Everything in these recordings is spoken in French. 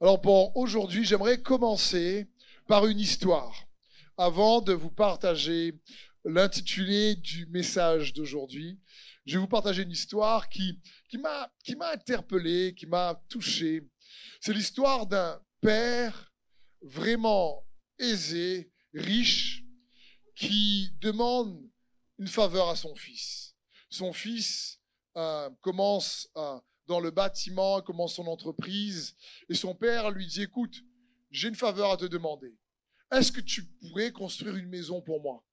Alors pour aujourd'hui, j'aimerais commencer par une histoire avant de vous partager l'intitulé du message d'aujourd'hui. Je vais vous partager une histoire qui, qui m'a interpellé, qui m'a touché. C'est l'histoire d'un père vraiment aisé, riche, qui demande une faveur à son fils. Son fils euh, commence euh, dans le bâtiment, commence son entreprise, et son père lui dit, écoute, j'ai une faveur à te demander. Est-ce que tu pourrais construire une maison pour moi?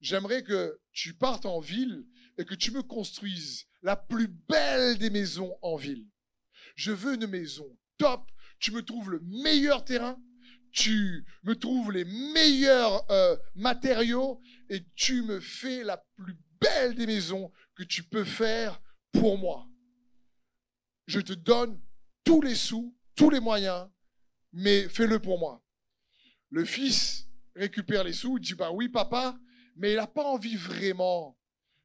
J'aimerais que tu partes en ville et que tu me construises la plus belle des maisons en ville. Je veux une maison top, tu me trouves le meilleur terrain, tu me trouves les meilleurs euh, matériaux et tu me fais la plus belle des maisons que tu peux faire pour moi. Je te donne tous les sous, tous les moyens, mais fais-le pour moi. Le fils récupère les sous, dit, bah oui papa, mais il n'a pas envie vraiment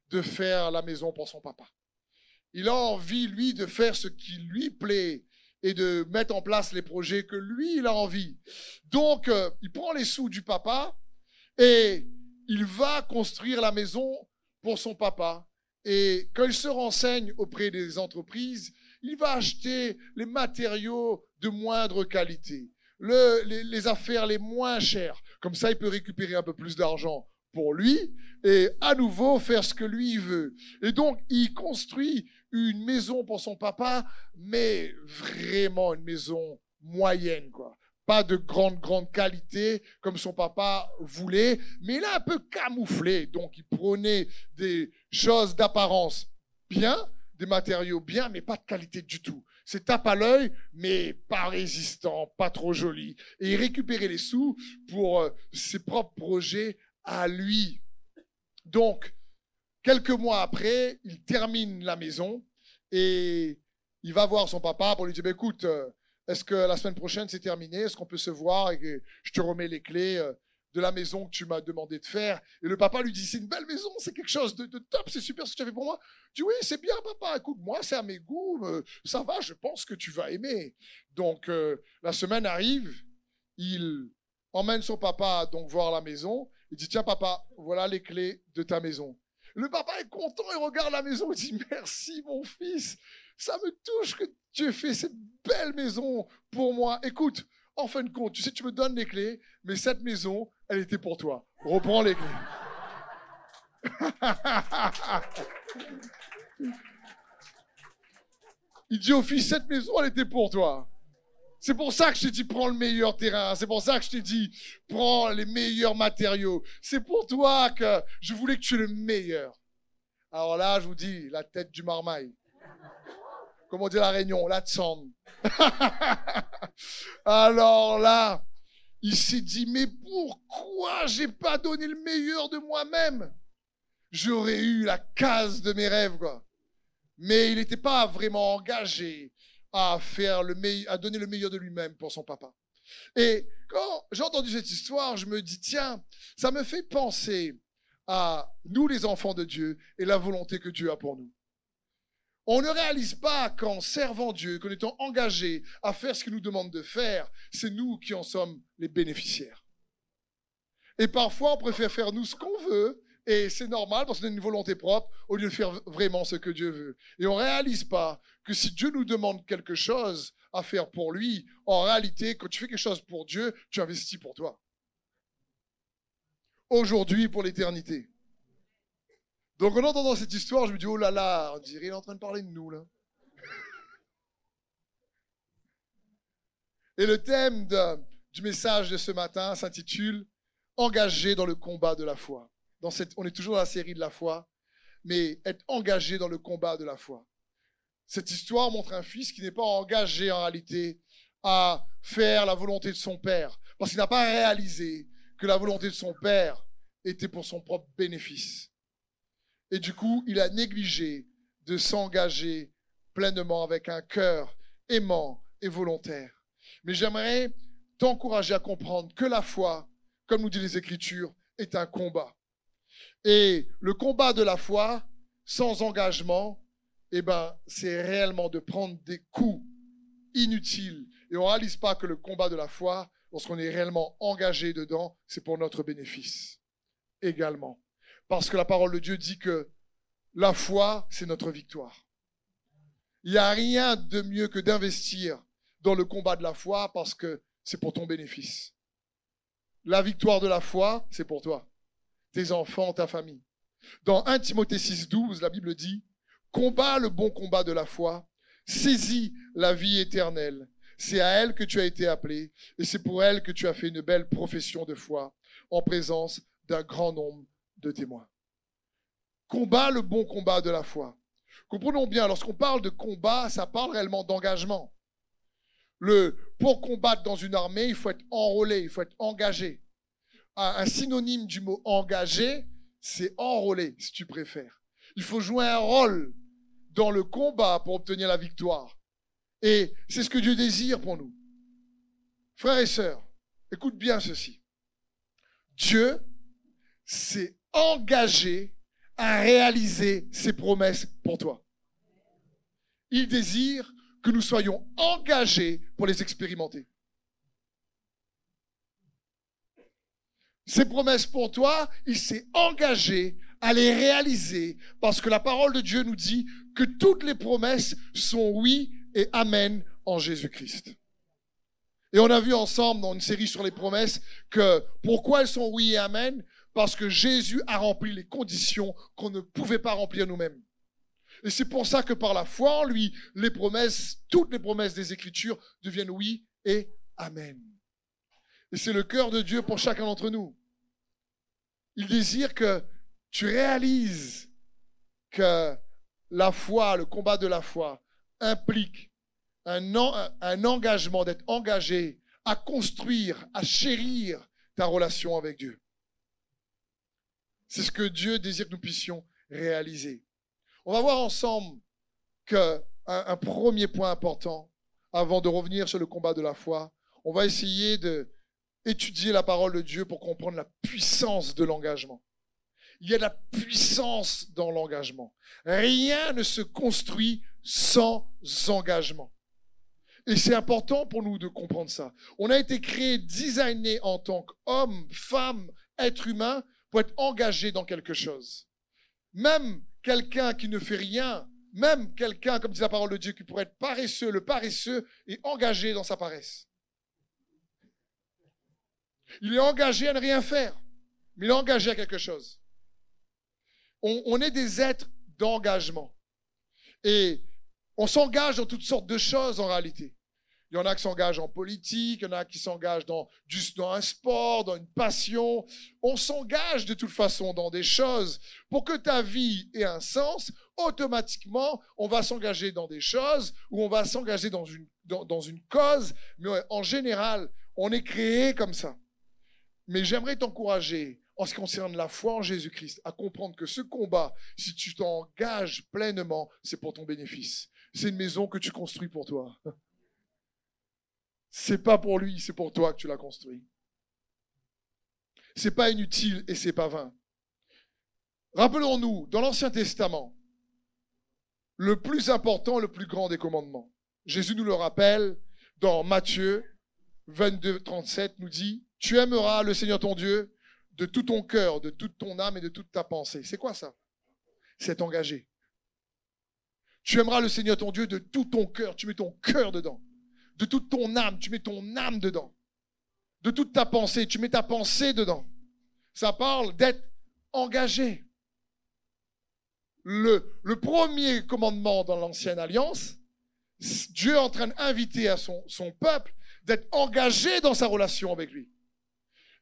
de faire la maison pour son papa. Il a envie, lui, de faire ce qui lui plaît et de mettre en place les projets que lui, il a envie. Donc, euh, il prend les sous du papa et il va construire la maison pour son papa. Et quand il se renseigne auprès des entreprises, il va acheter les matériaux de moindre qualité, les, les affaires les moins chères. Comme ça, il peut récupérer un peu plus d'argent pour lui et à nouveau faire ce que lui veut. Et donc, il construit une maison pour son papa, mais vraiment une maison moyenne, quoi. Pas de grande, grande qualité comme son papa voulait, mais il a un peu camouflé. Donc, il prenait des choses d'apparence bien, des matériaux bien, mais pas de qualité du tout. C'est tape à l'œil, mais pas résistant, pas trop joli. Et il récupérait les sous pour euh, ses propres projets à lui. Donc, quelques mois après, il termine la maison et il va voir son papa pour lui dire, bah, écoute, euh, est-ce que la semaine prochaine c'est terminé? Est-ce qu'on peut se voir et je te remets les clés euh, de la maison que tu m'as demandé de faire Et le papa lui dit, c'est une belle maison, c'est quelque chose de, top, c'est super ce que tu as fait pour moi. Tu dis, oui, c'est bien papa, écoute, moi c'est à mes goûts, euh, ça va, je pense que tu vas aimer. Donc la semaine arrive, il emmène son papa donc voir la maison, il dit, tiens papa, voilà les clés de ta maison. Le papa est content, il regarde la maison, il dit Merci mon fils, ça me touche que tu aies fait cette belle maison pour moi. Écoute, en fin de compte, tu sais, tu me donnes les clés, mais cette maison, elle était pour toi. Reprends les il dit au fils, cette maison, elle était pour toi. C'est pour ça que je t'ai dit, prends le meilleur terrain. C'est pour ça que je t'ai dit, prends les meilleurs matériaux. C'est pour toi que je voulais que tu aies le meilleur. Alors là, je vous dis, la tête du marmaille. Comment on dit la réunion? La tsang. Alors là, il s'est dit, mais pourquoi j'ai pas donné le meilleur de moi-même? J'aurais eu la case de mes rêves, quoi. Mais il n'était pas vraiment engagé à faire le à donner le meilleur de lui-même pour son papa. Et quand j'ai entendu cette histoire, je me dis, tiens, ça me fait penser à nous les enfants de Dieu et la volonté que Dieu a pour nous. On ne réalise pas qu'en servant Dieu, qu'en étant engagé à faire ce qu'il nous demande de faire, c'est nous qui en sommes les bénéficiaires. Et parfois, on préfère faire nous ce qu'on veut et c'est normal parce qu'on a une volonté propre au lieu de faire vraiment ce que Dieu veut. Et on ne réalise pas que si Dieu nous demande quelque chose à faire pour lui, en réalité, quand tu fais quelque chose pour Dieu, tu investis pour toi. Aujourd'hui, pour l'éternité. Donc en entendant cette histoire, je me dis, oh là là, on dirait qu'il est en train de parler de nous, là. Et le thème du message de ce matin s'intitule Engagé dans le combat de la foi on est toujours dans la série de la foi, mais être engagé dans le combat de la foi. Cette histoire montre un fils qui n'est pas engagé en réalité à faire la volonté de son père, parce qu'il n'a pas réalisé que la volonté de son père était pour son propre bénéfice. Et du coup, il a négligé de s'engager pleinement avec un cœur aimant et volontaire. Mais j'aimerais t'encourager à comprendre que la foi, comme nous dit les Écritures, est un combat. Et le combat de la foi, sans engagement, eh ben, c'est réellement de prendre des coups inutiles Et on ne réalise pas que le combat de la foi, lorsqu'on est réellement engagé dedans, c'est pour notre bénéfice également. Parce que la parole de Dieu dit que la foi, c'est notre victoire. Il n'y a rien de mieux que d'investir dans le combat de la foi parce que c'est pour ton bénéfice. La victoire de la foi, c'est pour toi, tes enfants, ta famille. Dans 1 Timothée 6, 12, la Bible dit, combat le bon combat de la foi, saisis la vie éternelle. C'est à elle que tu as été appelé et c'est pour elle que tu as fait une belle profession de foi en présence d'un grand nombre de témoins. Combat le bon combat de la foi. Comprenons bien, lorsqu'on parle de combat, ça parle réellement d'engagement. Le, pour combattre dans une armée, il faut être enrôlé, il faut être engagé. Un synonyme du mot engagé, c'est enrôlé, si tu préfères. Il faut jouer un rôle dans le combat pour obtenir la victoire. Et c'est ce que Dieu désire pour nous. Frères et sœurs, écoute bien ceci. Dieu s'est engagé à réaliser ses promesses pour toi. Il désire que nous soyons engagés pour les expérimenter. Ses promesses pour toi, il s'est engagé à les réaliser parce que la parole de Dieu nous dit que toutes les promesses sont oui et amen en Jésus-Christ. Et on a vu ensemble dans une série sur les promesses que pourquoi elles sont oui et amen Parce que Jésus a rempli les conditions qu'on ne pouvait pas remplir nous-mêmes. Et c'est pour ça que par la foi en lui, les promesses, toutes les promesses des Écritures deviennent oui et amen. Et c'est le cœur de Dieu pour chacun d'entre nous. Il désire que tu réalises que la foi, le combat de la foi, implique un, un engagement, d'être engagé à construire, à chérir ta relation avec Dieu. C'est ce que Dieu désire que nous puissions réaliser. On va voir ensemble qu'un un premier point important, avant de revenir sur le combat de la foi, on va essayer de étudier la parole de Dieu pour comprendre la puissance de l'engagement. Il y a de la puissance dans l'engagement. Rien ne se construit sans engagement. Et c'est important pour nous de comprendre ça. On a été créé, designé en tant qu'homme, femme, être humain pour être engagé dans quelque chose. Même quelqu'un qui ne fait rien, même quelqu'un, comme dit la parole de Dieu, qui pourrait être paresseux, le paresseux est engagé dans sa paresse. Il est engagé à ne rien faire, mais il est engagé à quelque chose. On, est des êtres d'engagement. Et on s'engage dans toutes sortes de choses en réalité. Il y en a qui s'engagent en politique, il y en a qui s'engagent dans, dans un sport, dans une passion. On s'engage de toute façon dans des choses. Pour que ta vie ait un sens, automatiquement, on va s'engager dans des choses ou on va s'engager dans une, dans une cause. Mais en général, on est créé comme ça. Mais j'aimerais t'encourager, en ce qui concerne la foi en Jésus-Christ, à comprendre que ce combat, si tu t'engages pleinement, c'est pour ton bénéfice. C'est une maison que tu construis pour toi. C'est pas pour lui, c'est pour toi que tu l'as construit. C'est pas inutile et c'est pas vain. Rappelons-nous, dans l'Ancien Testament, le plus important, le plus grand des commandements. Jésus nous le rappelle dans Matthieu 22, 37, nous dit, tu aimeras le Seigneur ton Dieu de tout ton cœur, de toute ton âme et de toute ta pensée. C'est quoi ça? C'est engagé. Tu aimeras le Seigneur ton Dieu de tout ton cœur, tu mets ton cœur dedans. De toute ton âme, tu mets ton âme dedans. De toute ta pensée, tu mets ta pensée dedans. Ça parle d'être engagé. Le, premier commandement dans l'ancienne alliance, Dieu est en train d'inviter à son peuple d'être engagé dans sa relation avec lui.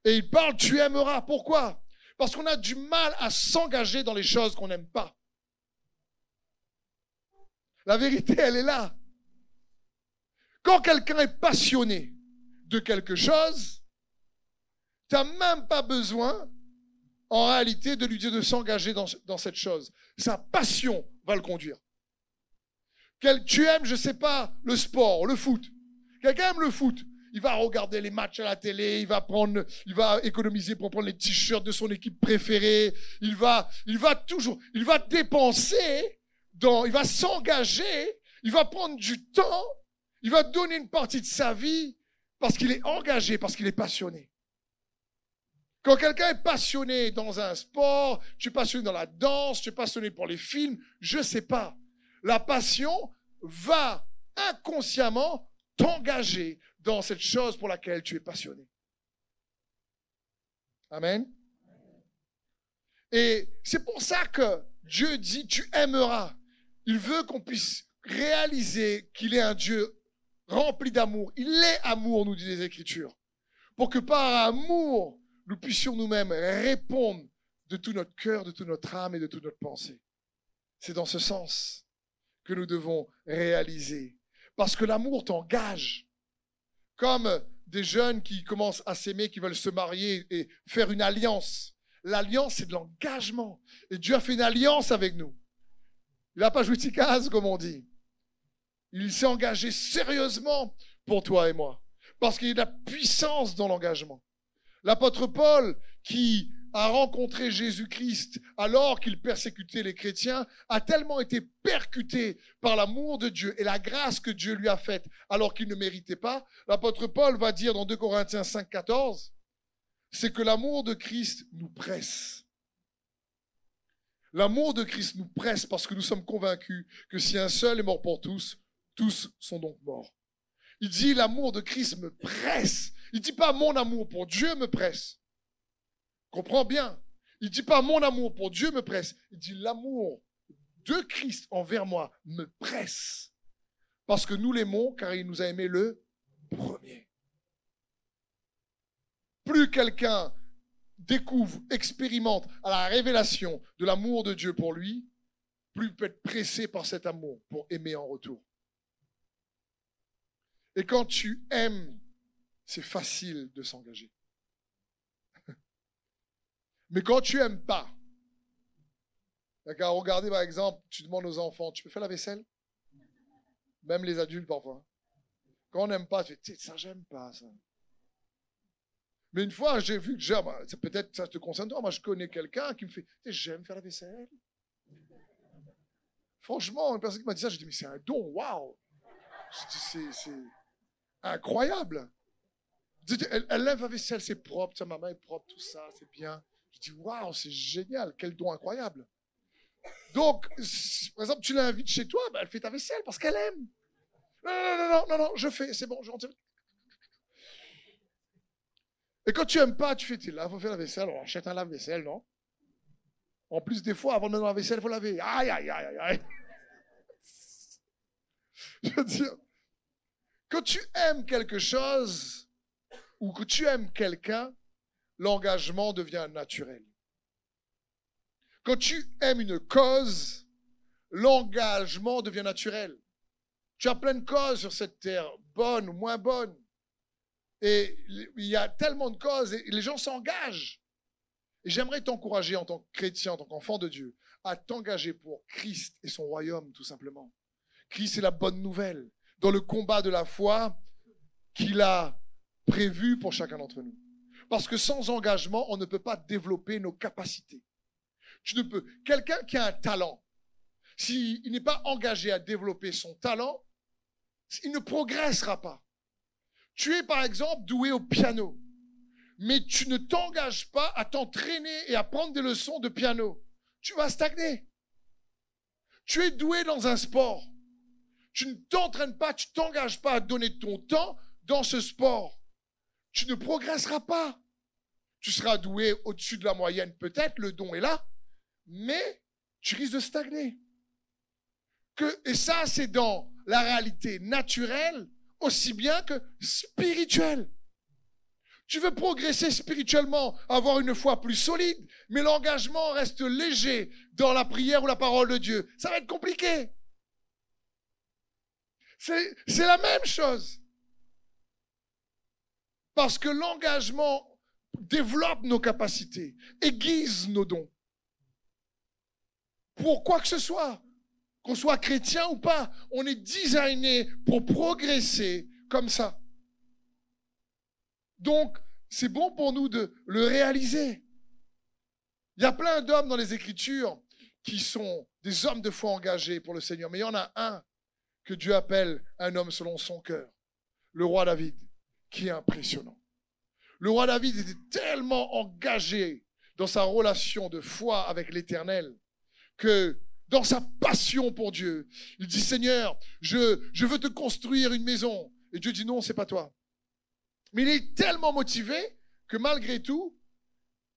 Et il parle, tu aimeras. Pourquoi? Parce qu'on a du mal à s'engager dans les choses qu'on n'aime pas. La vérité, elle est là. Quand quelqu'un est passionné de quelque chose, tu n'as même pas besoin, en réalité, de lui dire de s'engager dans, cette chose. Sa passion va le conduire. Quel, tu aimes, je ne sais pas, le sport, le foot. Quelqu'un aime le foot il va regarder les matchs à la télé, il va prendre, il va économiser pour prendre les t-shirts de son équipe préférée, il va, il va toujours, il va dépenser dans, il va s'engager, il va prendre du temps, Il va donner une partie de sa vie parce qu'il est engagé, parce qu'il est passionné. Quand quelqu'un est passionné dans un sport, tu es passionné dans la danse, tu es passionné pour les films, je sais pas. La passion va inconsciemment t'engager dans cette chose pour laquelle tu es passionné. Amen. Et c'est pour ça que Dieu dit, tu aimeras. Il veut qu'on puisse réaliser qu'il est un Dieu rempli d'amour. Il est amour, nous dit les Écritures. Pour que par amour, nous puissions nous-mêmes répondre de tout notre cœur, de toute notre âme et de toute notre pensée. C'est dans ce sens que nous devons réaliser. Parce que l'amour t'engage. Comme des jeunes qui commencent à s'aimer, qui veulent se marier et faire une alliance. L'alliance, c'est de l'engagement. Et Dieu a fait une alliance avec nous. Il n'a pas joué de comme on dit. Il s'est engagé sérieusement pour toi et moi. Parce qu'il y a de la puissance dans l'engagement. L'apôtre Paul, qui a rencontré Jésus-Christ alors qu'il persécutait les chrétiens, a tellement été percuté par l'amour de Dieu et la grâce que Dieu lui a faite alors qu'il ne méritait pas. L'apôtre Paul va dire dans 2 Corinthiens 5, 14, c'est que l'amour de Christ nous presse. L'amour de Christ nous presse parce que nous sommes convaincus que si un seul est mort pour tous, tous sont donc morts. Il dit l'amour de Christ me presse. Il dit pas mon amour pour Dieu me presse. Comprends bien. Il dit pas mon amour pour Dieu me presse. Il dit l'amour de Christ envers moi me presse. Parce que nous l'aimons car il nous a aimé le premier. Plus quelqu'un découvre, expérimente à la révélation de l'amour de Dieu pour lui, plus il peut être pressé par cet amour pour aimer en retour. Et quand tu aimes, c'est facile de s'engager. Mais quand tu aimes pas, regardez par exemple, tu demandes aux enfants, tu peux faire la vaisselle? Même les adultes parfois. Quand on n'aime pas, tu fais, ça j'aime pas ça. Mais une fois, j'ai vu que j'aime, peut-être ça te concerne toi, moi je connais quelqu'un qui me fait, j'aime faire la vaisselle. Franchement, une personne qui m'a dit ça, j'ai dit, mais c'est un don, waouh incroyable. Elle, elle lève la vaisselle, c'est propre, sa maman est propre, tout ça, c'est bien. Je dis, waouh, c'est génial, quel don incroyable. Donc, par exemple, tu l'invites chez toi, ben, elle fait ta vaisselle parce qu'elle aime. Non, non, non, non, non, je fais, c'est bon, je rentre. Et quand tu aimes pas, tu fais, là, il faut faire la vaisselle, on achète un lave-vaisselle, non? En plus, des fois, avant de mettre la vaisselle, il faut laver. Aïe, aïe, aïe, aïe. Je veux dire, quand tu aimes quelque chose ou que tu aimes quelqu'un, l'engagement devient naturel. Quand tu aimes une cause, l'engagement devient naturel. Tu as plein de causes sur cette terre, bonnes ou moins bonnes. Et il y a tellement de causes et les gens s'engagent. Et j'aimerais t'encourager en tant que chrétien, en tant qu'enfant de Dieu, à t'engager pour Christ et son royaume, tout simplement. Christ est la bonne nouvelle dans le combat de la foi qu'il a prévu pour chacun d'entre nous. Parce que sans engagement, on ne peut pas développer nos capacités. Tu ne peux. Quelqu'un qui a un talent, s'il n'est pas engagé à développer son talent, il ne progressera pas. Tu es par exemple doué au piano, mais tu ne t'engages pas à t'entraîner et à prendre des leçons de piano. Tu vas stagner. Tu es doué dans un sport. Tu ne t'entraînes pas, tu t'engages pas à donner ton temps dans ce sport tu ne progresseras pas. Tu seras doué au-dessus de la moyenne, peut-être, le don est là, mais tu risques de stagner. Et ça, c'est dans la réalité naturelle aussi bien que spirituelle. Tu veux progresser spirituellement, avoir une foi plus solide, mais l'engagement reste léger dans la prière ou la parole de Dieu. Ça va être compliqué. C'est la même chose. Parce que l'engagement développe nos capacités, aiguise nos dons. Pour quoi que ce soit, qu'on soit chrétien ou pas, on est designé pour progresser comme ça. Donc, c'est bon pour nous de le réaliser. Il y a plein d'hommes dans les Écritures qui sont des hommes de foi engagés pour le Seigneur, mais il y en a un que Dieu appelle un homme selon son cœur. Le roi David, qui est impressionnant. Le roi David était tellement engagé dans sa relation de foi avec l'Éternel que dans sa passion pour Dieu, il dit Seigneur, je, je veux te construire une maison. Et Dieu dit non, c'est pas toi. Mais il est tellement motivé que malgré tout,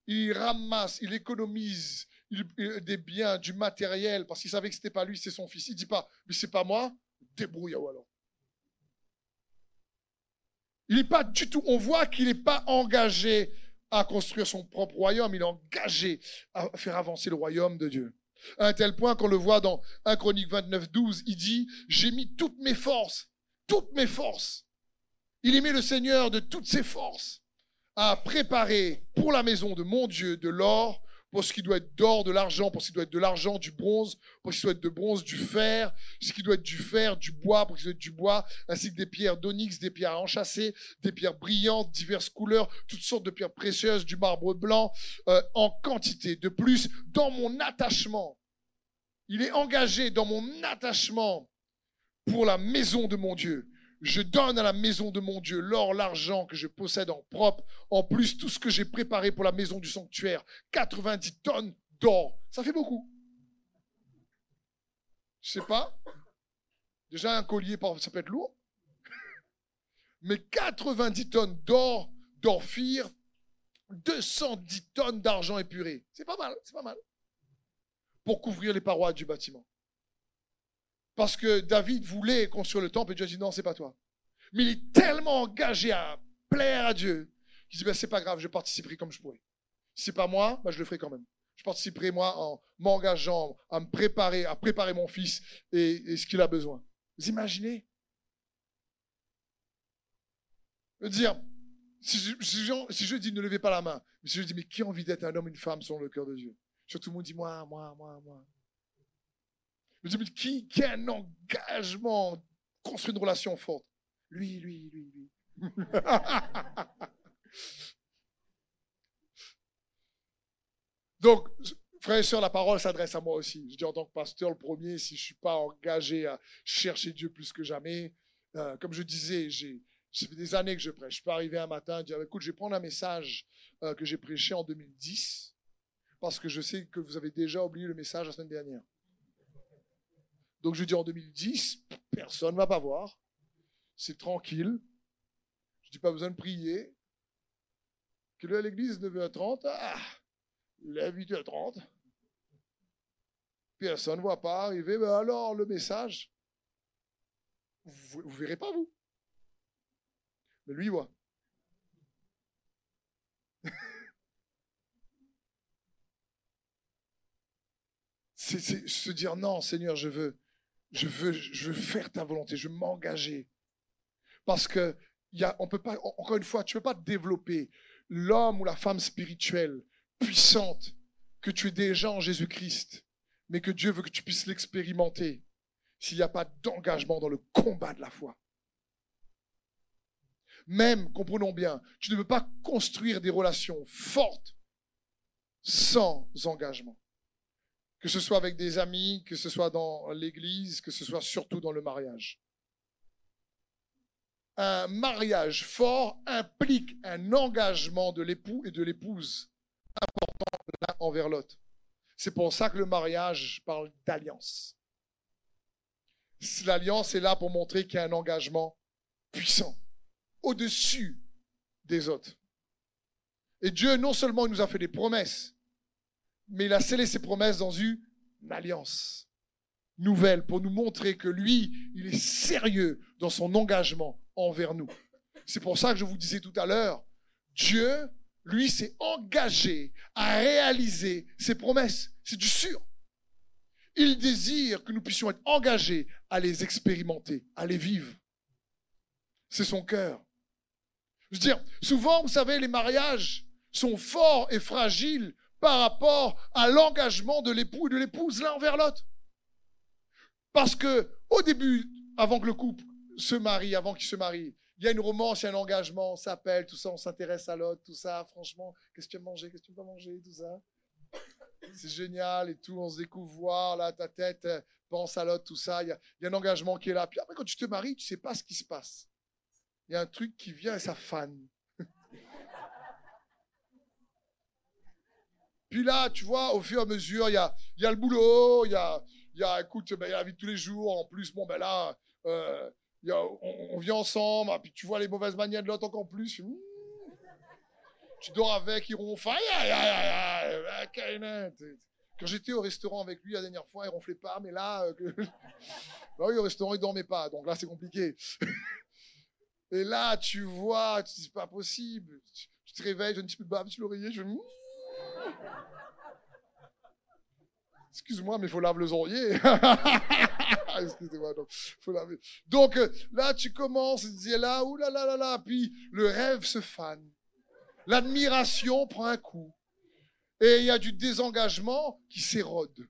il ramasse, il économise des biens, du matériel, parce qu'il savait que c'était pas lui, c'est son fils. Il dit pas, mais c'est pas moi, alors. Il n'est pas du tout, on voit qu'il n'est pas engagé à construire son propre royaume, il est engagé à faire avancer le royaume de Dieu. À un tel point qu'on le voit dans 1 Chronique 29, 12, il dit, j'ai mis toutes mes forces, toutes mes forces. Il aimait le Seigneur de toutes ses forces à préparer pour la maison de mon Dieu de l'or, pour ce qui doit être d'or, de l'argent, pour ce qui doit être de l'argent, du bronze, pour ce qui doit être de bronze, du fer, ce qui doit être du fer, du bois, pour ce qui doit être du bois, ainsi que des pierres d'onyx, des pierres enchâssées, des pierres brillantes, diverses couleurs, toutes sortes de pierres précieuses, du marbre blanc, euh, en quantité. De plus, dans mon attachement, il est engagé dans mon attachement pour la maison de mon Dieu je donne à la maison de mon Dieu l'or, l'argent que je possède en propre, en plus tout ce que j'ai préparé pour la maison du sanctuaire, 90 tonnes d'or. Ça fait beaucoup. Je sais pas. Déjà un collier, ça peut être lourd. Mais 90 tonnes d'or, d'orphir, 210 tonnes d'argent épuré. C'est pas mal, c'est pas mal. Pour couvrir les parois du bâtiment. Parce que David voulait construire le temple et Dieu a dit non, c'est pas toi. Mais il est tellement engagé à plaire à Dieu qu'il dit ben, c'est pas grave, je participerai comme je pourrais. Si c'est pas moi, ben, je le ferai quand même. Je participerai moi en m'engageant à me préparer, à préparer mon fils et, ce qu'il a besoin. Vous imaginez? Dire, si je, si, je, dis ne levez pas la main, mais si je dis mais qui a envie d'être un homme, une femme selon le cœur de Dieu? Surtout tout le monde dit moi, moi, moi, moi. Mais qui, qui a un engagement, construit une relation forte? Lui, lui, lui, lui. Donc, frères et sœurs, la parole s'adresse à moi aussi. Je dis en tant que pasteur, le premier, si je ne suis pas engagé à chercher Dieu plus que jamais, euh, comme je disais, j'ai, ça fait des années que je prêche. Je peux arriver un matin et dire, écoute, je vais prendre un message euh, que j'ai prêché en 2010, parce que je sais que vous avez déjà oublié le message la semaine dernière. Donc je dis en 2010, personne ne va pas voir. C'est tranquille. Je dis pas besoin de prier. Que à l'église 9h30, ah, lève 8h30. Personne ne voit pas arriver. Mais alors, le message, vous ne verrez pas, vous. Mais lui, il voit. c'est se dire non, Seigneur, je veux, je veux, faire ta volonté, je veux m'engager. Parce que, y peut pas, encore une fois, tu ne peux pas développer l'homme ou la femme spirituelle puissante que tu es déjà en Jésus-Christ, mais que Dieu veut que tu puisses l'expérimenter s'il n'y a pas d'engagement dans le combat de la foi. Même, comprenons bien, tu ne peux pas construire des relations fortes sans engagement que ce soit avec des amis, que ce soit dans l'église, que ce soit surtout dans le mariage. Un mariage fort implique un engagement de l'époux et de l'épouse important l'un envers l'autre. C'est pour ça que le mariage parle d'alliance. L'alliance est là pour montrer qu'il y a un engagement puissant, au-dessus des autres. Et Dieu, non seulement il nous a fait des promesses, mais il a scellé ses promesses dans une alliance nouvelle pour nous montrer que lui, il est sérieux dans son engagement envers nous. C'est pour ça que je vous disais tout à l'heure, Dieu, lui, s'est engagé à réaliser ses promesses. C'est du sûr. Il désire que nous puissions être engagés à les expérimenter, à les vivre. C'est son cœur. Je veux dire, souvent, vous savez, les mariages sont forts et fragiles par rapport à l'engagement de l'époux et de l'épouse l'un envers l'autre. Parce que au début, avant que le couple se marie, avant qu'il se marie, il y a une romance, il y a un engagement, on s'appelle, tout ça, on s'intéresse à l'autre, tout ça, franchement, qu'est-ce que tu as mangé, qu'est-ce que tu vas manger, tout ça. C'est génial et tout, on se découvre voir, là, ta tête, pense à l'autre, tout ça. Il y, a, il y a un engagement qui est là. Puis après, quand tu te maries, tu sais pas ce qui se passe. Il y a un truc qui vient et ça fane. Puis là, tu vois, au fur et à mesure, il y a, y a le boulot, il y a, y a, écoute, ben, il y a la vie de tous les jours. En plus, bon, ben là, euh, y a, on, on vit ensemble. Puis tu vois les mauvaises manières de l'autre encore plus. Mmh. Tu dors avec, il ronfle. Aïe, aïe, aïe, aïe, aïe, Kaina. Quand j'étais au restaurant avec lui la dernière fois, il ronflait pas, mais là, euh, bah oui, au restaurant, il dormait pas, donc là, c'est compliqué. Et là, tu vois, c'est pas possible. Tu, te réveilles, j'ai un petit peu de bave sur l'oreiller, je Excuse-moi, mais il faut laver les oreillers. Excusez-moi, donc, faut laver. Donc euh, là, tu commences, tu dis là, oulala, là, là, là, puis le rêve se fane. L'admiration prend un coup. Et il y a du désengagement qui s'érode.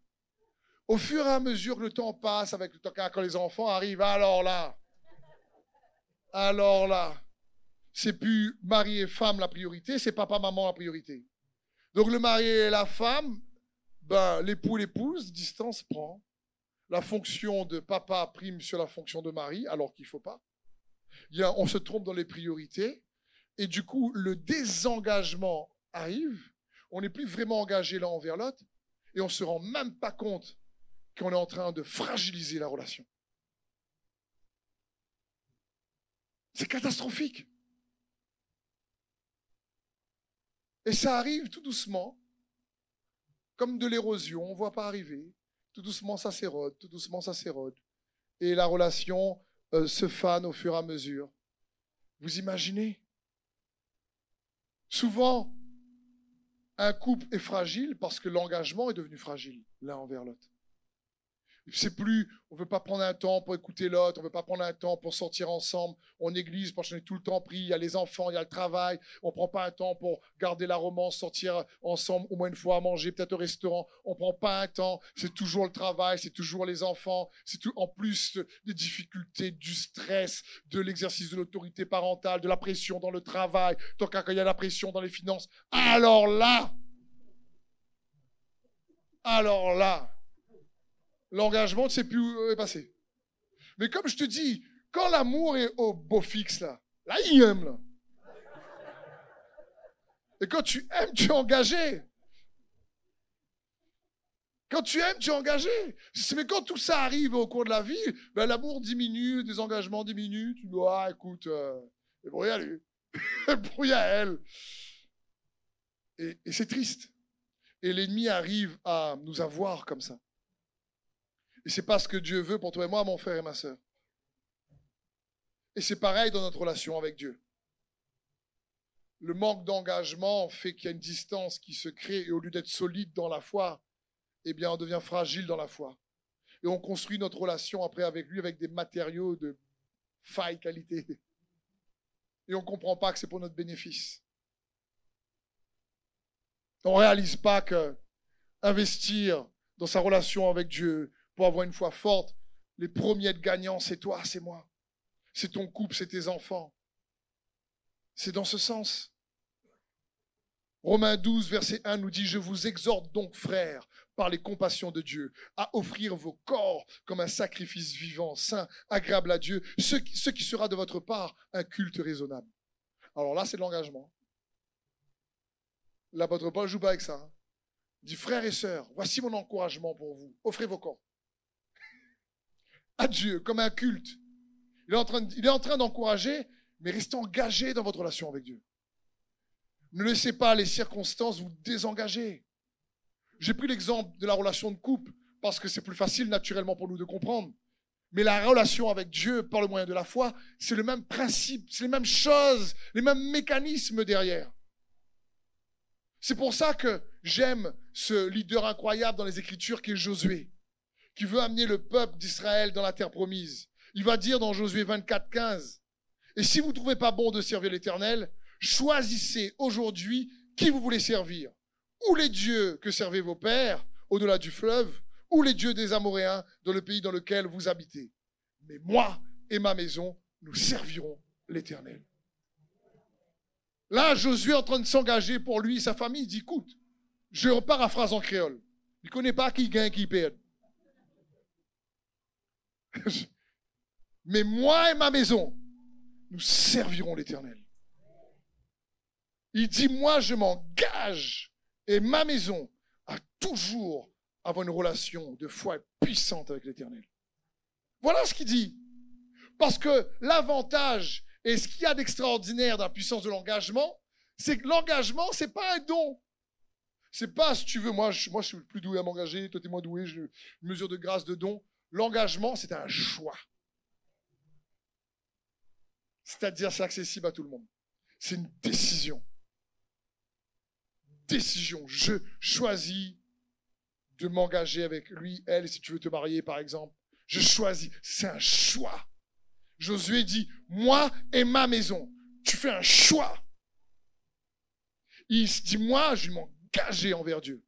Au fur et à mesure que le temps passe, avec le temps quand les enfants arrivent, alors là, alors là, c'est plus mari et femme la priorité, c'est papa, maman la priorité. Donc le mari et la femme, ben, l'époux et l'épouse, distance prend. La fonction de papa prime sur la fonction de mari, alors qu'il ne faut pas. On se trompe dans les priorités. Et du coup, le désengagement arrive. On n'est plus vraiment engagé l'un envers l'autre. Et on ne se rend même pas compte qu'on est en train de fragiliser la relation. C'est catastrophique. Et ça arrive tout doucement, comme de l'érosion, on ne voit pas arriver. Tout doucement, ça s'érode, tout doucement, ça s'érode. Et la relation euh, se fane au fur et à mesure. Vous imaginez? Souvent, un couple est fragile parce que l'engagement est devenu fragile l'un envers l'autre. C'est plus, on veut pas prendre un temps pour écouter l'autre, on veut pas prendre un temps pour sortir ensemble. On néglige parce qu'on est tout le temps pris. Il y a les enfants, il y a le travail. On prend pas un temps pour garder la romance, sortir ensemble au moins une fois à manger, peut-être au restaurant. On prend pas un temps. C'est toujours le travail, c'est toujours les enfants. C'est tout, en plus des difficultés, du stress, de l'exercice de l'autorité parentale, de la pression dans le travail. Tant qu'à quand il y a la pression dans les finances. Alors là, alors là, l'engagement ne sait plus où est passé. Mais comme je te dis, quand l'amour est au beau fixe, là, là, il aime, là. Et quand tu aimes, tu es engagé. Quand tu aimes, tu es engagé. Mais quand tout ça arrive au cours de la vie, ben, l'amour diminue, des engagements diminuent. Tu dis, ah, écoute, euh, débrouille à lui. débrouille à elle. Et, et c'est triste. Et l'ennemi arrive à nous avoir comme ça. Et c'est pas ce que Dieu veut pour toi et moi, mon frère et ma sœur. Et c'est pareil dans notre relation avec Dieu. Le manque d'engagement fait qu'il y a une distance qui se crée et au lieu d'être solide dans la foi, eh bien, on devient fragile dans la foi. Et on construit notre relation après avec lui avec des matériaux de faille qualité. Et on ne comprend pas que c'est pour notre bénéfice. On ne réalise pas que investir dans sa relation avec Dieu pour avoir une foi forte, les premiers de gagnants, c'est toi, c'est moi. C'est ton couple, c'est tes enfants. C'est dans ce sens. Romains 12, verset 1 nous dit, Je vous exhorte donc, frères, par les compassions de Dieu, à offrir vos corps comme un sacrifice vivant, saint, agréable à Dieu, ce qui, ce qui sera de votre part un culte raisonnable. Alors là, c'est de l'engagement. L'apôtre Paul joue pas avec ça. hein. Il dit, frères et sœurs, voici mon encouragement pour vous. Offrez vos corps à Dieu comme un culte. Il est en train, d'encourager, mais restez engagé dans votre relation avec Dieu. Ne laissez pas les circonstances vous désengager. J'ai pris l'exemple de la relation de couple parce que c'est plus facile naturellement pour nous de comprendre. Mais la relation avec Dieu par le moyen de la foi, c'est le même principe, c'est les mêmes choses, les mêmes mécanismes derrière. C'est pour ça que j'aime ce leader incroyable dans les Écritures qui est Josué, qui veut amener le peuple d'Israël dans la terre promise. Il va dire dans Josué 24, 15, Et si vous ne trouvez pas bon de servir l'Éternel, choisissez aujourd'hui qui vous voulez servir. Ou les dieux que servaient vos pères au-delà du fleuve, ou les dieux des Amoréens dans le pays dans lequel vous habitez. Mais moi et ma maison, nous servirons l'Éternel. Là, Josué est en train de s'engager pour lui et sa famille. Il dit, écoute, je paraphrase en créole. Il ne connaît pas qui gagne, qui perd. Mais moi et ma maison, nous servirons l'Éternel. Il dit, moi je m'engage et ma maison à toujours avoir une relation de foi puissante avec l'Éternel. Voilà ce qu'il dit. Parce que l'avantage et ce qu'il y a d'extraordinaire dans la puissance de l'engagement, c'est que l'engagement, c'est pas un don. C'est pas, si tu veux, moi je, moi, je suis plus doué à m'engager, toi, tu es moins doué, je, mesure de grâce, de don. L'engagement, c'est un choix. C'est-à-dire, c'est accessible à tout le monde. C'est une décision. Décision. Je choisis de m'engager avec lui, elle, si tu veux te marier, par exemple. Je choisis. C'est un choix. Josué dit, moi et ma maison. Tu fais un choix. Il se dit, moi, je vais m'engager envers Dieu.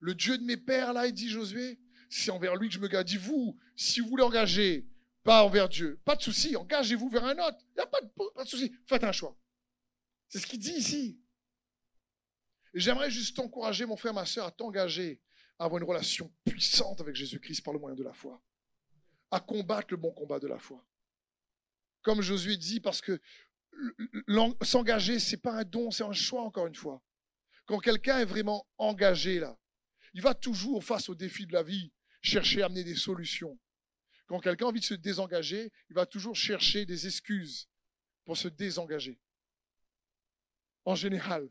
Le Dieu de mes pères, là, il dit Josué, c'est envers lui que je me gage. Dit, vous, si vous voulez engager, pas envers Dieu, pas de souci, engagez-vous vers un autre. Il n'y a pas de, pas souci. Faites un choix. C'est ce qu'il dit ici. J'aimerais juste t'encourager, mon frère, ma soeur, à t'engager à avoir une relation puissante avec Jésus-Christ par le moyen de la foi. À combattre le bon combat de la foi. Comme Josué dit, parce que s'engager, c'est pas un don, c'est un choix, encore une fois. Quand quelqu'un est vraiment engagé, là, il va toujours, face aux défis de la vie, chercher à amener des solutions. Quand quelqu'un a envie de se désengager, il va toujours chercher des excuses pour se désengager. En général.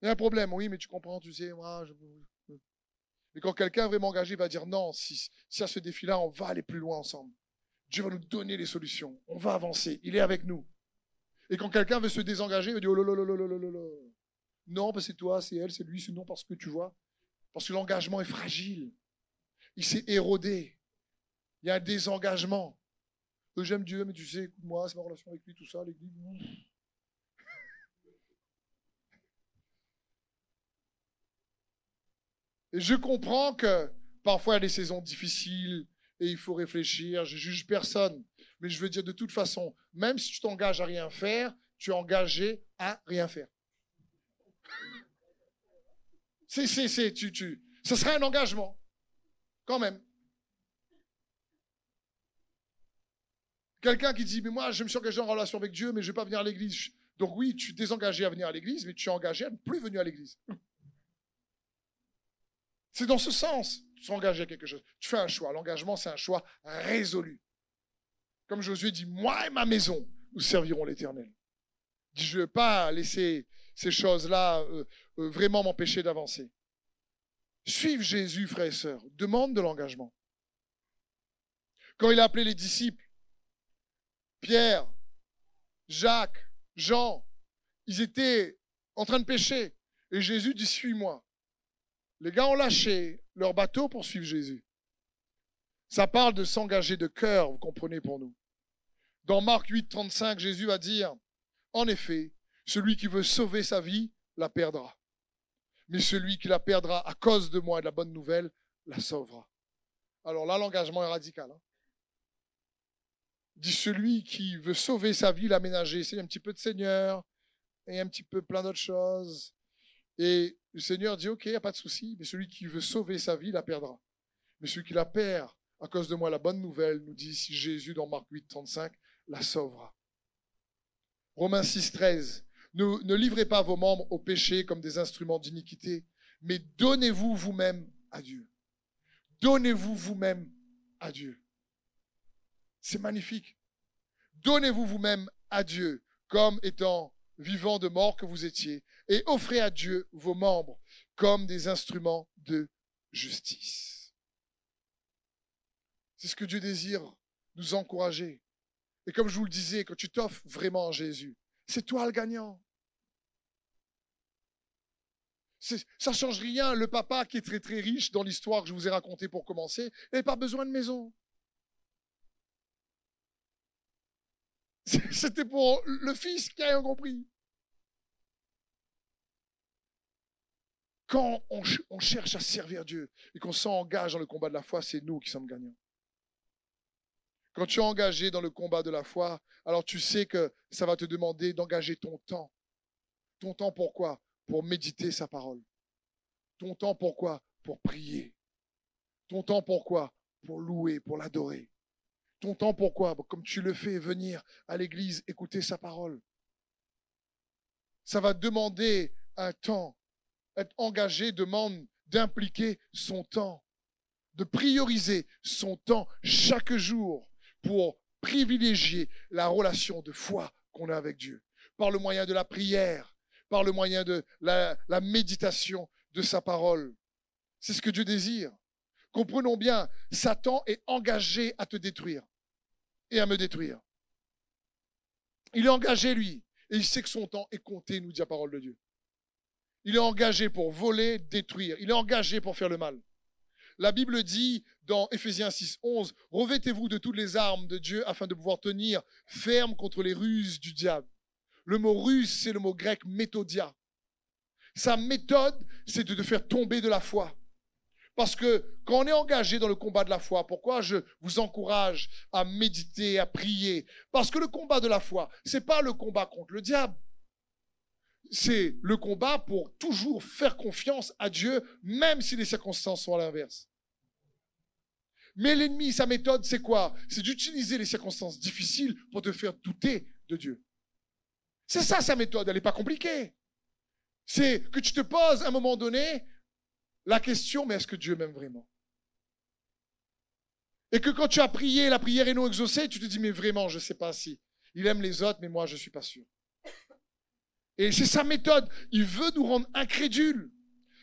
Il y a un problème, oui, mais tu comprends, tu sais, moi, je... Mais quand quelqu'un est vraiment engagé, il va dire non, si, si à ce défi-là, on va aller plus loin ensemble. Dieu va nous donner les solutions. On va avancer. Il est avec nous. Et quand quelqu'un veut se désengager, il va dire oh Non, parce c'est toi, c'est elle, c'est lui, c'est non parce que tu vois. Parce que l'engagement est fragile. Il s'est érodé. Il y a un désengagement. J'aime Dieu, mais tu sais, écoute-moi, c'est ma relation avec lui, tout ça, l'église. Et je comprends que parfois il y a des saisons difficiles et il faut réfléchir. Je juge personne. Mais je veux dire de toute façon, même si tu t'engages à rien faire, tu es engagé à rien faire. C'est, c'est, c'est, tu, tu, ce sera un engagement. Quand même. Quelqu'un qui dit, mais moi, je me suis engagé en relation avec Dieu, mais je ne vais pas venir à l'église. Donc oui, tu es désengagé à venir à l'église, mais tu es engagé à ne plus venir à l'église. C'est dans ce sens. Tu s'engages à quelque chose. Tu fais un choix. L'engagement, c'est un choix résolu. Comme Josué dit, moi et ma maison, nous servirons l'Éternel. Je ne veux pas laisser ces choses-là euh, euh, vraiment m'empêcher d'avancer. Suivre Jésus, frères et sœurs, demande de l'engagement. Quand il a appelé les disciples, Pierre, Jacques, Jean, ils étaient en train de pécher. Et Jésus dit, suis-moi. Les gars ont lâché leur bateau pour suivre Jésus. Ça parle de s'engager de cœur, vous comprenez pour nous. Dans Marc 8, 35, Jésus va dire, en effet, celui qui veut sauver sa vie la perdra. Mais celui qui la perdra à cause de moi et de la bonne nouvelle la sauvera. Alors là, l'engagement est radical. Hein. dit celui qui veut sauver sa vie, l'aménager. C'est un petit peu de Seigneur et un petit peu plein d'autres choses. Et le Seigneur dit, OK, il n'y a pas de souci, mais celui qui veut sauver sa vie la perdra. Mais celui qui la perd à cause de moi, la bonne nouvelle, nous dit ici Jésus dans Marc 8, 35, la sauvera. Romains 6, 13. Ne, livrez pas vos membres au péché comme des instruments d'iniquité, mais donnez-vous vous-même à Dieu. Donnez-vous vous-même à Dieu. C'est magnifique. Donnez-vous vous-même à Dieu comme étant vivant de mort que vous étiez, et offrez à Dieu vos membres comme des instruments de justice. C'est ce que Dieu désire nous encourager. Et comme je vous le disais, quand tu t'offres vraiment à Jésus, c'est toi le gagnant. Ça change rien. Le papa qui est très très riche dans l'histoire que je vous ai racontée pour commencer n'a pas besoin de maison. C'était pour le fils qui a rien compris. Quand on, on, cherche à servir Dieu et qu'on s'engage dans le combat de la foi, c'est nous qui sommes gagnants. Quand tu es engagé dans le combat de la foi, alors tu sais que ça va te demander d'engager ton temps. Ton temps pourquoi Pour méditer sa parole. Ton temps pourquoi Pour prier. Ton temps pourquoi pour louer, pour l'adorer. Ton temps pourquoi Comme tu le fais venir à l'église, écouter sa parole. Ça va demander un temps. Être engagé demande d'impliquer son temps, de prioriser son temps chaque jour pour privilégier la relation de foi qu'on a avec Dieu, par le moyen de la prière, par le moyen de la, méditation de sa parole. C'est ce que Dieu désire. Comprenons bien, Satan est engagé à te détruire et à me détruire. Il est engagé, lui, et il sait que son temps est compté, nous dit la parole de Dieu. Il est engagé pour voler, détruire. Il est engagé pour faire le mal. La Bible dit dans Éphésiens 6, 11, Revêtez-vous de toutes les armes de Dieu afin de pouvoir tenir ferme contre les ruses du diable. Le mot ruse, c'est le mot grec méthodia. Sa méthode, c'est de te faire tomber de la foi. Parce que quand on est engagé dans le combat de la foi, pourquoi je vous encourage à méditer, à prier? Parce que le combat de la foi, c'est pas le combat contre le diable. C'est le combat pour toujours faire confiance à Dieu, même si les circonstances sont à l'inverse. Mais l'ennemi, sa méthode, c'est quoi? C'est d'utiliser les circonstances difficiles pour te faire douter de Dieu. C'est ça sa méthode, elle n'est pas compliquée. C'est que tu te poses à un moment donné la question, mais est-ce que Dieu m'aime vraiment? Et que quand tu as prié, la prière est non exaucée, tu te dis, mais vraiment, je ne sais pas si. Il aime les autres, mais moi, je ne suis pas sûr. Et c'est sa méthode. Il veut nous rendre incrédules.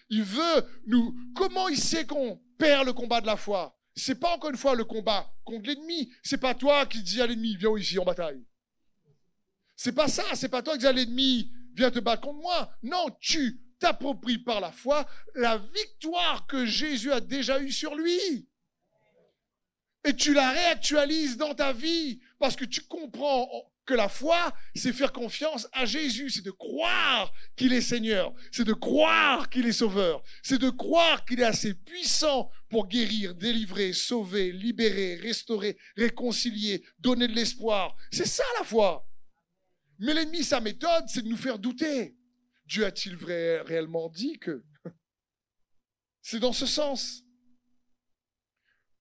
Il veut nous... Comment il sait qu'on perd le combat de la foi? C'est pas encore une fois le combat contre l'ennemi. C'est pas toi qui dis à l'ennemi, viens ici en bataille. C'est pas ça. C'est pas toi qui dis à l'ennemi, viens te battre contre moi. Non, tu t'appropries par la foi la victoire que Jésus a déjà eue sur lui. Et tu la réactualises dans ta vie parce que tu comprends que la foi, c'est faire confiance à Jésus, c'est de croire qu'il est Seigneur, c'est de croire qu'il est Sauveur, c'est de croire qu'il est assez puissant pour guérir, délivrer, sauver, libérer, restaurer, réconcilier, donner de l'espoir. C'est ça la foi. Mais l'ennemi, sa méthode, c'est de nous faire douter. Dieu a-t-il réellement dit que? C'est dans ce sens.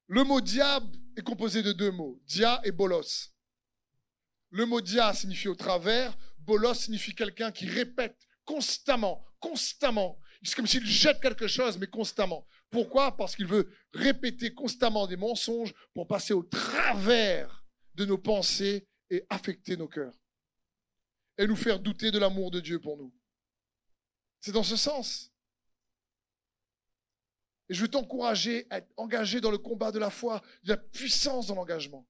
Le mot diable est composé de deux mots, dia et bolos. Le mot dia signifie au travers, bolos signifie quelqu'un qui répète constamment, constamment. C'est comme s'il jette quelque chose, mais constamment. Pourquoi? Parce qu'il veut répéter constamment des mensonges pour passer au travers de nos pensées et affecter nos cœurs. Et nous faire douter de l'amour de Dieu pour nous. C'est dans ce sens. Et je veux t'encourager à être engagé dans le combat de la foi. Il y a puissance dans l'engagement.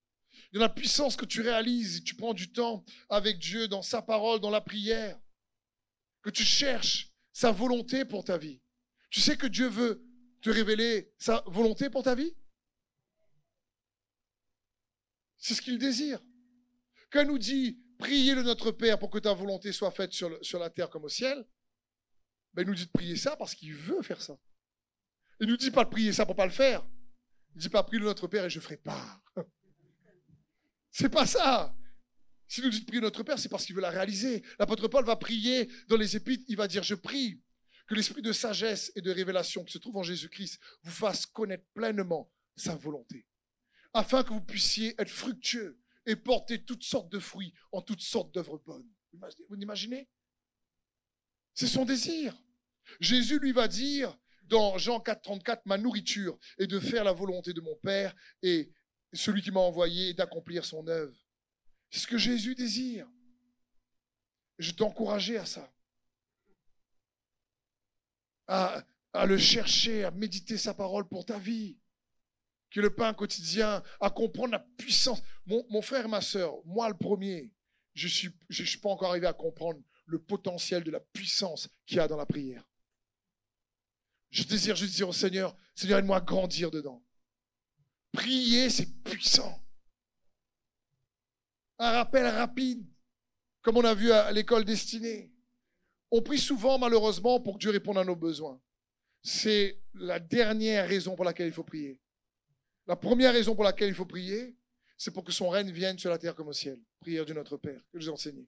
A la puissance que tu réalises, tu prends du temps avec Dieu dans sa parole, dans la prière, que tu cherches sa volonté pour ta vie. Tu sais que Dieu veut te révéler sa volonté pour ta vie? C'est ce qu'il désire. Quand nous dit, priez le Notre Père pour que ta volonté soit faite sur, la terre comme au ciel, ben, il nous dit de prier ça parce qu'il veut faire ça. Il nous dit pas de prier ça pour pas le faire. Il dit pas prie le Notre Père et je ferai pas. C'est pas ça. S'il nous dit prier notre Père, c'est parce qu'il veut la réaliser. L'apôtre Paul va prier dans les épîtres, il va dire, je prie que l'esprit de sagesse et de révélation qui se trouve en Jésus-Christ vous fasse connaître pleinement sa volonté, afin que vous puissiez être fructueux et porter toutes sortes de fruits en toutes sortes d'œuvres bonnes. Vous imaginez? C'est son désir. Jésus lui va dire dans Jean 4, 34, ma nourriture est de faire la volonté de mon Père et celui qui m'a envoyé d'accomplir son œuvre. C'est ce que Jésus désire. Je t'encourageais à ça. À, le chercher, à méditer sa parole pour ta vie. Que le pain quotidien, à comprendre la puissance. Mon, frère, ma soeur, moi le premier, je ne suis, suis pas encore arrivé à comprendre le potentiel de la puissance qu'il y a dans la prière. Je désire juste dire au Seigneur, Seigneur, aide-moi à grandir dedans. Prier, c'est puissant. Un rappel rapide, comme on a vu à l'école destinée. On prie souvent, malheureusement, pour que Dieu réponde à nos besoins. C'est la dernière raison pour laquelle il faut prier. La première raison pour laquelle il faut prier, c'est pour que son règne vienne sur la terre comme au ciel. Prière de notre Père, que je vous enseigne.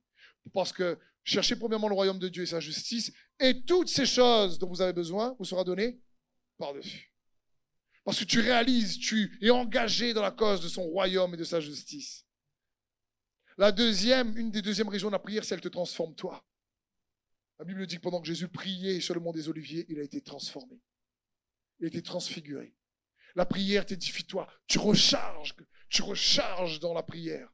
Parce que cherchez premièrement le royaume de Dieu et sa justice, et toutes ces choses dont vous avez besoin vous sera donné par-dessus. Parce que tu réalises, tu es engagé dans la cause de son royaume et de sa justice. La deuxième, une des deuxièmes raisons de la prière, c'est qu'elle te transforme toi. La Bible dit que pendant que Jésus priait sur le mont des Oliviers, il a été transformé. Il a été transfiguré. La prière t'édifie toi. Tu recharges, tu recharges dans la prière.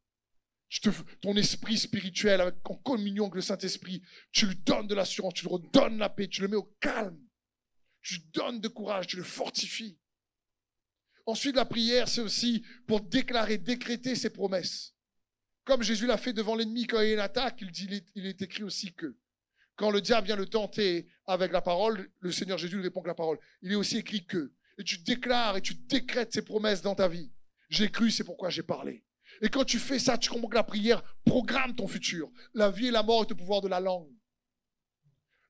ton esprit spirituel en communion avec le Saint-Esprit, tu lui donnes de l'assurance, tu lui redonnes la paix, tu le mets au calme. Tu lui donnes de courage, tu le fortifies. Ensuite, la prière, c'est aussi pour déclarer, décréter ses promesses. Comme Jésus l'a fait devant l'ennemi quand il y a une attaque, il dit, il est écrit aussi que quand le diable vient le tenter avec la parole, le Seigneur Jésus lui répond avec la parole. Il est aussi écrit que. Et tu déclares et tu décrètes ses promesses dans ta vie. J'ai cru, c'est pourquoi j'ai parlé. Et quand tu fais ça, tu comprends que la prière programme ton futur. La vie et la mort est au pouvoir de la langue.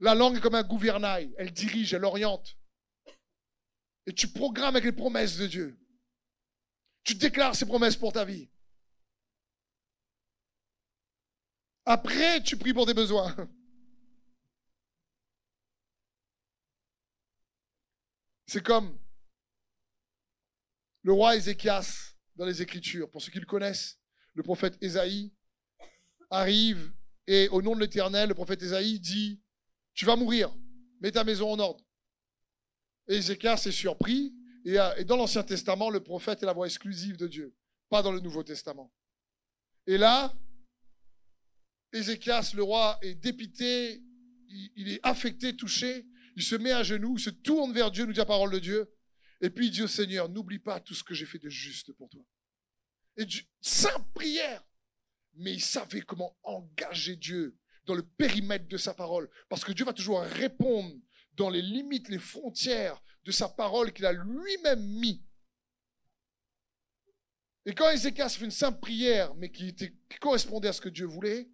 La langue est comme un gouvernail. Elle dirige, elle oriente. Et tu programmes avec les promesses de Dieu. Tu déclares ses promesses pour ta vie. Après, tu pries pour tes besoins. C'est comme le roi Ézéchias dans les Écritures. Pour ceux qui le connaissent, le prophète Ésaïe arrive et au nom de l'Éternel, le prophète Ésaïe dit, tu vas mourir, mets ta maison en ordre. Et Ézéchias est surpris. Et, dans l'Ancien Testament, le prophète est la voix exclusive de Dieu, pas dans le Nouveau Testament. Et là, Ézéchias, le roi, est dépité, il, est affecté, touché, il se met à genoux, il se tourne vers Dieu, nous dit la parole de Dieu, et puis il dit au Seigneur, n'oublie pas tout ce que j'ai fait de juste pour toi. Et Dieu, simple prière, mais il savait comment engager Dieu dans le périmètre de sa parole, parce que Dieu va toujours répondre dans les limites, les frontières de sa parole qu'il a lui-même mis. Et quand Ézéchias fait une simple prière, mais qui, correspondait à ce que Dieu voulait,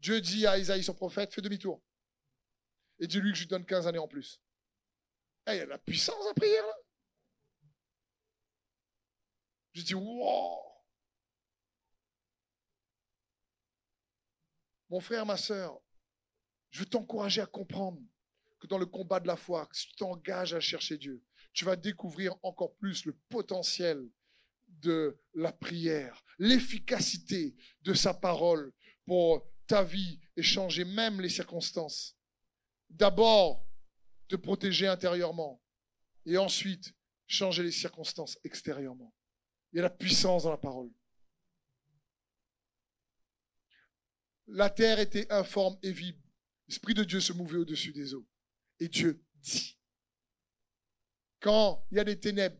Dieu dit à Isaïe, son prophète, fais demi-tour. Et dis-lui que je lui donne 15 années en plus. Eh, il y a de la puissance à prière, là. Je dis, wow. Mon frère, ma soeur, je veux t'encourager à comprendre dans le combat de la foi, si tu t'engages à chercher Dieu, tu vas découvrir encore plus le potentiel de la prière, l'efficacité de sa parole pour ta vie et changer même les circonstances. D'abord, te protéger intérieurement et ensuite changer les circonstances extérieurement. Il y a la puissance dans la parole. La terre était informe et vide. L'Esprit de Dieu se mouvait au-dessus des eaux. Et Dieu dit. Quand il y a des ténèbres,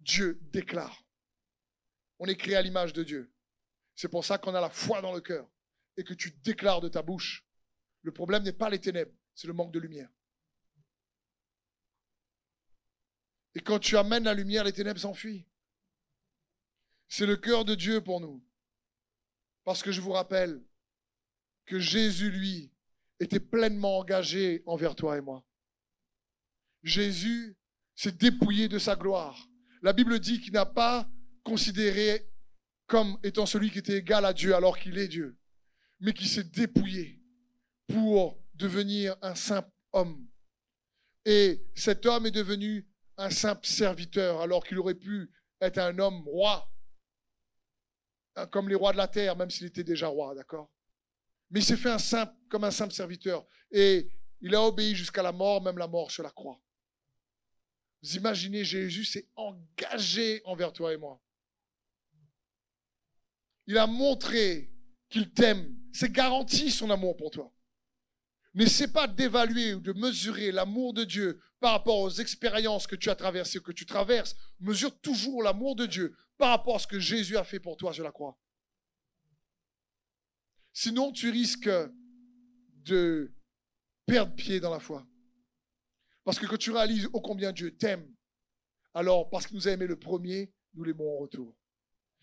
Dieu déclare. On est créé à l'image de Dieu. C'est pour ça qu'on a la foi dans le cœur et que tu déclares de ta bouche. Le problème n'est pas les ténèbres, c'est le manque de lumière. Et quand tu amènes la lumière, les ténèbres s'enfuient. C'est le cœur de Dieu pour nous. Parce que je vous rappelle que Jésus, lui, était pleinement engagé envers toi et moi. Jésus s'est dépouillé de sa gloire. La Bible dit qu'il n'a pas considéré comme étant celui qui était égal à Dieu alors qu'il est Dieu mais qui s'est dépouillé pour devenir un simple homme. Et cet homme est devenu un simple serviteur, alors qu'il aurait pu être un homme roi, hein, comme les rois de la terre, même s'il était déjà roi, d'accord? Mais il s'est fait comme un simple serviteur. Et il a obéi jusqu'à la mort, même la mort sur la croix. Vous imaginez, Jésus s'est engagé envers toi et moi. Il a montré qu'il t'aime. C'est garanti son amour pour toi. N'essaie pas d'évaluer ou de mesurer l'amour de Dieu par rapport aux expériences que tu as traversées ou que tu traverses. Mesure toujours l'amour de Dieu par rapport à ce que Jésus a fait pour toi sur la croix. Sinon, tu risques de perdre pied dans la foi. Parce que quand tu réalises ô combien Dieu t'aime, alors parce qu'il nous a aimé le premier, nous l'aimons en retour.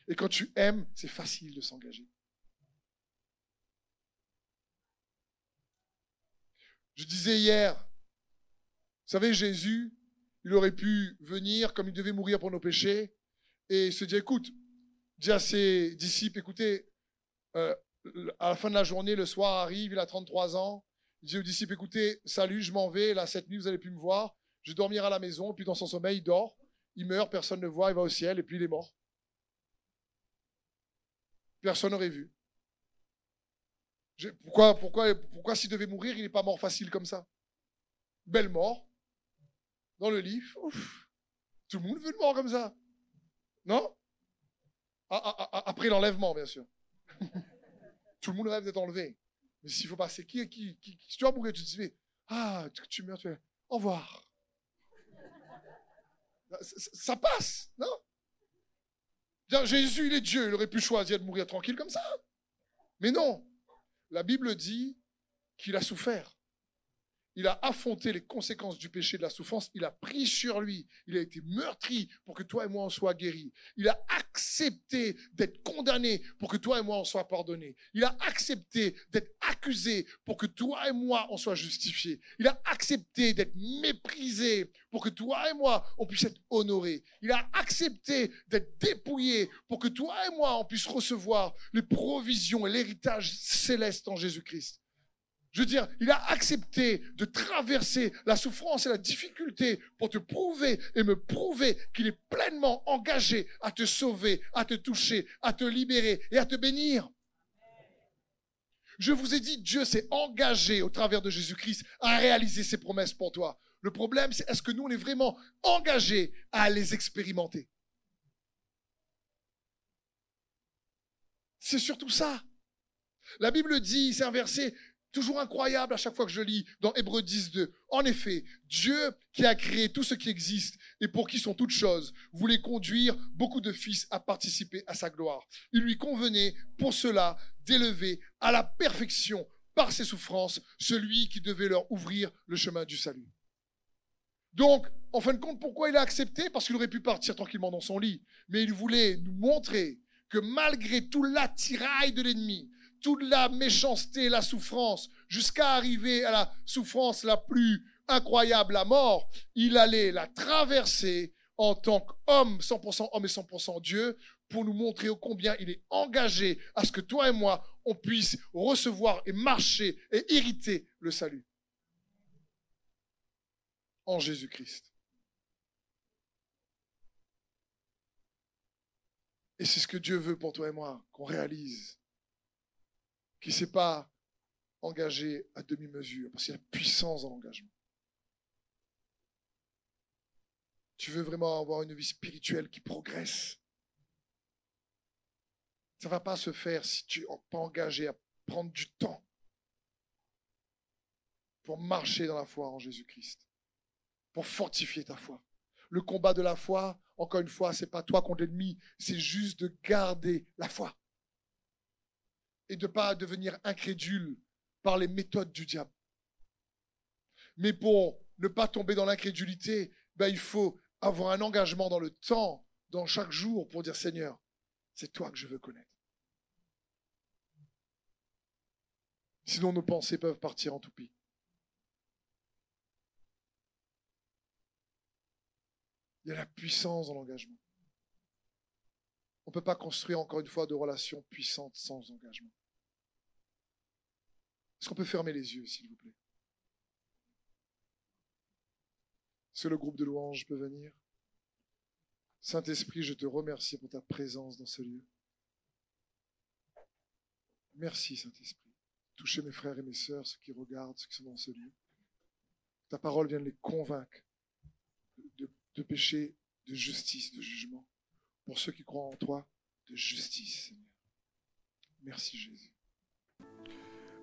Et quand tu aimes, c'est facile de s'engager. Je disais hier, vous savez, Jésus, il aurait pu venir comme il devait mourir pour nos péchés et se dire, écoute, dit à ses disciples, écoutez, euh, à la fin de la journée, le soir arrive, il a 33 ans, il dit aux disciples, écoutez, salut, je m'en vais, là, cette nuit, vous allez plus me voir, je vais dormir à la maison, puis dans son sommeil, il dort, il meurt, personne ne le voit, il va au ciel. Et puis il est mort. Personne n'aurait vu. Pourquoi, pourquoi, pourquoi s'il devait mourir, il n'est pas mort facile comme ça? Belle mort, dans le lit. Tout le monde veut le mort comme ça. Non? Ah, ah, ah, Après l'enlèvement, bien sûr. Tout le monde rêve d'être enlevé. Mais s'il faut passer, qui, qui, qui, qui tu vas mourir, tu te dis, ah, tu meurs, tu fais, au revoir. Ça, passe, non? Jésus, il est Dieu, il aurait pu choisir de mourir tranquille comme ça. Mais non, la Bible dit qu'il a souffert. Il a affronté les conséquences du péché de la souffrance. Il a pris sur lui. Il a été meurtri pour que toi et moi en soient guéris. Il a accepté d'être condamné pour que toi et moi en soient pardonnés. Il a accepté d'être accusé pour que toi et moi en soient justifiés. Il a accepté d'être méprisé pour que toi et moi on puisse être honorés. Il a accepté d'être dépouillé pour que toi et moi on puisse recevoir les provisions et l'héritage céleste en Jésus-Christ. Je veux dire, il a accepté de traverser la souffrance et la difficulté pour te prouver et me prouver qu'il est pleinement engagé à te sauver, à te toucher, à te libérer et à te bénir. Je vous ai dit, Dieu s'est engagé au travers de Jésus-Christ à réaliser ses promesses pour toi. Le problème, c'est est-ce que nous, on est vraiment engagés à les expérimenter? C'est surtout ça. La Bible dit, c'est un verset toujours incroyable à chaque fois que je lis dans Hébreu 10, 2. En effet, Dieu qui a créé tout ce qui existe et pour qui sont toutes choses, voulait conduire beaucoup de fils à participer à sa gloire. Il lui convenait pour cela d'élever à la perfection par ses souffrances celui qui devait leur ouvrir le chemin du salut. Donc, en fin de compte, pourquoi il a accepté? Parce qu'il aurait pu partir tranquillement dans son lit. Mais il voulait nous montrer que malgré tout l'attirail de l'ennemi, toute la méchanceté, la souffrance, jusqu'à arriver à la souffrance la plus incroyable, la mort, il allait la traverser en tant qu'homme, 100% homme et 100% Dieu, pour nous montrer combien il est engagé à ce que toi et moi, on puisse recevoir et marcher et hériter le salut. En Jésus-Christ. Et c'est ce que Dieu veut pour toi et moi, qu'on réalise qui ne s'est pas engagé à demi-mesure, parce qu'il y a puissance dans l'engagement. Tu veux vraiment avoir une vie spirituelle qui progresse. Ça ne va pas se faire si tu n'es pas engagé à prendre du temps pour marcher dans la foi en Jésus-Christ, pour fortifier ta foi. Le combat de la foi, encore une fois, c'est pas toi contre l'ennemi, c'est juste de garder la foi et de ne pas devenir incrédule par les méthodes du diable. Mais pour ne pas tomber dans l'incrédulité, ben, il faut avoir un engagement dans le temps, dans chaque jour, pour dire Seigneur, c'est toi que je veux connaître. Sinon, nos pensées peuvent partir en toupie. Il y a la puissance dans l'engagement. On ne peut pas construire encore une fois de relations puissantes sans engagement. Est-ce qu'on peut fermer les yeux, s'il vous plaît? Est-ce que le groupe de louanges peut venir? Saint-Esprit, je te remercie pour ta présence dans ce lieu. Merci, Saint-Esprit. Touchez mes frères et mes sœurs, ceux qui regardent, ceux qui sont dans ce lieu. Ta parole vient de les convaincre de, de péché, de justice, de jugement pour ceux qui croient en toi, de justice, Seigneur. Merci Jésus.